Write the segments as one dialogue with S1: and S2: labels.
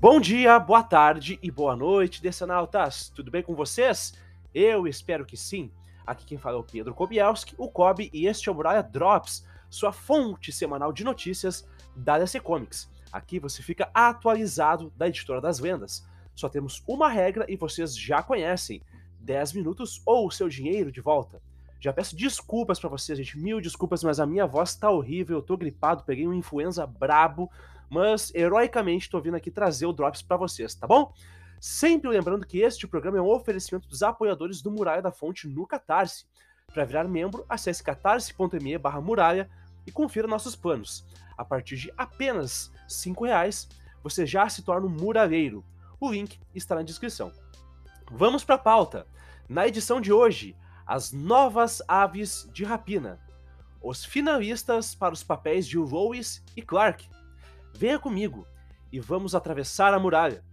S1: Bom dia, boa tarde e boa noite, Decenautas. Tudo bem com vocês? Eu espero que sim. Aqui quem fala é o Pedro Kobielski, o Kobe, e este é o Muralha Drops, sua fonte semanal de notícias da DC Comics. Aqui você fica atualizado da editora das vendas. Só temos uma regra e vocês já conhecem: 10 minutos ou o seu dinheiro de volta. Já peço desculpas para vocês, gente, mil desculpas, mas a minha voz tá horrível, eu tô gripado, peguei uma influenza brabo mas heroicamente estou vindo aqui trazer o Drops para vocês, tá bom? Sempre lembrando que este programa é um oferecimento dos apoiadores do Muralha da Fonte no Catarse. Para virar membro, acesse catarse.me barra muralha e confira nossos planos. A partir de apenas R$ reais, você já se torna um muralheiro. O link está na descrição. Vamos para a pauta. Na edição de hoje, as novas aves de rapina. Os finalistas para os papéis de Lois e Clark. Venha comigo e vamos atravessar a muralha.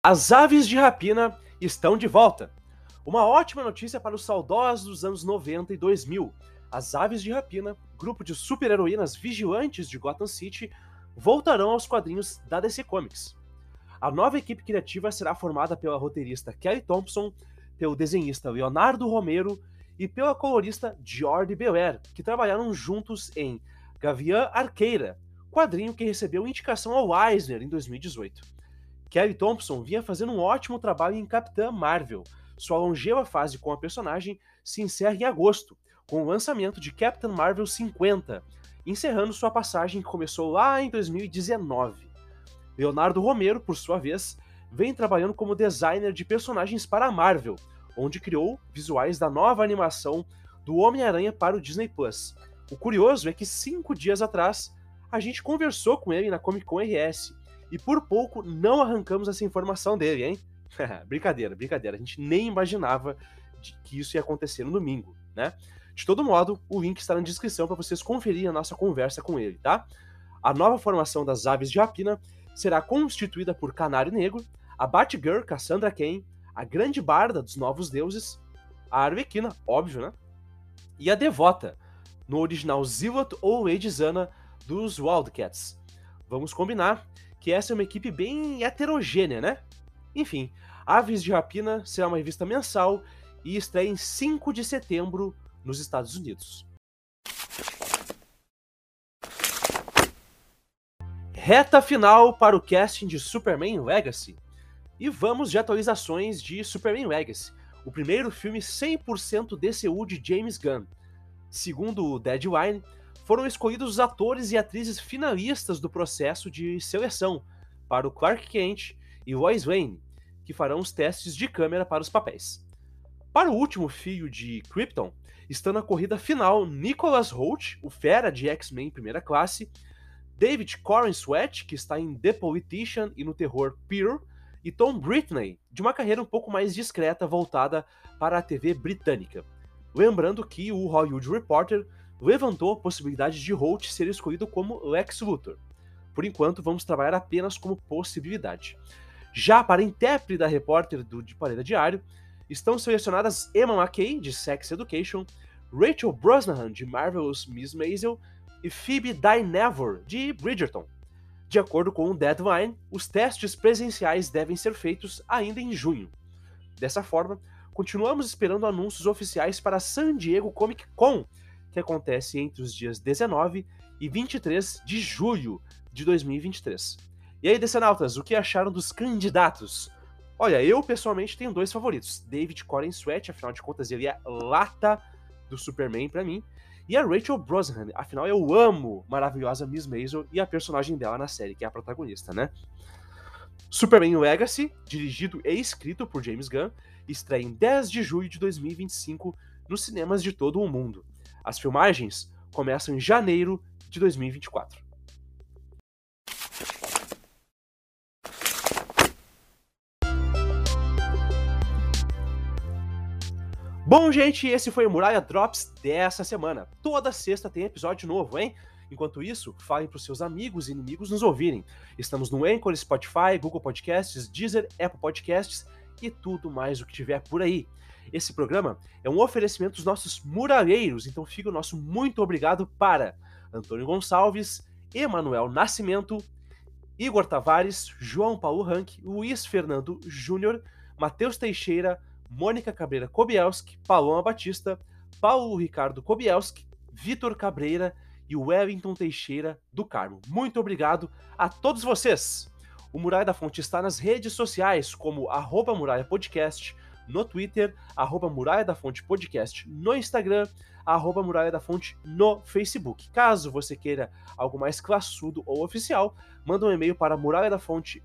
S1: As aves de rapina estão de volta. Uma ótima notícia para os saudosos dos anos 90 e 2000. As Aves de Rapina, grupo de super-heroínas vigilantes de Gotham City, voltarão aos quadrinhos da DC Comics. A nova equipe criativa será formada pela roteirista Kelly Thompson, pelo desenhista Leonardo Romero e pela colorista Jordi Belair, que trabalharam juntos em Gavião Arqueira, quadrinho que recebeu indicação ao Eisner em 2018. Kelly Thompson vinha fazendo um ótimo trabalho em Capitã Marvel. Sua longeva fase com a personagem se encerra em agosto, com o lançamento de Captain Marvel 50, encerrando sua passagem que começou lá em 2019. Leonardo Romero, por sua vez, vem trabalhando como designer de personagens para a Marvel, onde criou visuais da nova animação do Homem-Aranha para o Disney Plus. O curioso é que cinco dias atrás a gente conversou com ele na Comic Con RS e por pouco não arrancamos essa informação dele, hein? brincadeira, brincadeira. A gente nem imaginava que isso ia acontecer no domingo, né? De todo modo, o link está na descrição para vocês conferirem a nossa conversa com ele, tá? A nova formação das Aves de Rapina será constituída por Canário Negro, a Batgirl Cassandra Cain, a grande barda dos novos deuses, a Arlequina, óbvio, né? E a Devota, no original Zilot ou Lady Zana dos Wildcats. Vamos combinar que essa é uma equipe bem heterogênea, né? Enfim, Aves de Rapina será uma revista mensal e estreia em 5 de setembro nos Estados Unidos. Reta final para o casting de Superman Legacy. E vamos de atualizações de Superman Legacy, o primeiro filme 100% DCU de James Gunn. Segundo o Deadline, foram escolhidos os atores e atrizes finalistas do processo de seleção para o Clark Kent e Lois Lane, que farão os testes de câmera para os papéis. Para o último fio de Krypton, estão na corrida final Nicholas Holt, o fera de X-Men primeira classe, David Corin Sweat, que está em The Politician e no terror Peer, e Tom Britney, de uma carreira um pouco mais discreta voltada para a TV britânica. Lembrando que o Hollywood Reporter levantou a possibilidade de Holt ser escolhido como Lex Luthor. Por enquanto, vamos trabalhar apenas como possibilidade. Já para a intérprete da repórter do De Pareda Diário, estão selecionadas Emma McKay, de Sex Education, Rachel Brosnahan, de Marvelous Miss Maisel, e Phoebe Dynevor, de Bridgerton. De acordo com o Deadline, os testes presenciais devem ser feitos ainda em junho. Dessa forma, continuamos esperando anúncios oficiais para San Diego Comic Con, que acontece entre os dias 19 e 23 de julho de 2023. E aí, Decenautas, o que acharam dos candidatos? Olha, eu pessoalmente tenho dois favoritos. David Coren Sweat, afinal de contas, ele é lata do Superman para mim e a Rachel Brosnahan. Afinal, eu amo maravilhosa Miss Maisel e a personagem dela na série, que é a protagonista, né? Superman Legacy, dirigido e escrito por James Gunn, estreia em 10 de julho de 2025 nos cinemas de todo o mundo. As filmagens começam em janeiro de 2024. Bom, gente, esse foi o Muralha Drops dessa semana. Toda sexta tem episódio novo, hein? Enquanto isso, falem para os seus amigos e inimigos nos ouvirem. Estamos no Anchor, Spotify, Google Podcasts, Deezer, Apple Podcasts e tudo mais o que tiver por aí. Esse programa é um oferecimento dos nossos muraleiros, então fica o nosso muito obrigado para Antônio Gonçalves, Emanuel Nascimento, Igor Tavares, João Paulo Rank, Luiz Fernando Júnior, Matheus Teixeira, Mônica Cabreira Kobielski, Paloma Batista, Paulo Ricardo Kobielski, Vitor Cabreira e Wellington Teixeira do Carmo. Muito obrigado a todos vocês! O Muralha da Fonte está nas redes sociais como arroba Muralha Podcast, no Twitter, arroba Muralha da Fonte Podcast no Instagram, arroba Muralha da Fonte no Facebook. Caso você queira algo mais classudo ou oficial, manda um e-mail para muralha da fonte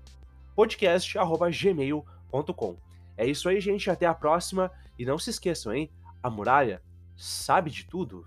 S1: podcast arroba gmail.com. É isso aí, gente. Até a próxima. E não se esqueçam, hein? A muralha sabe de tudo.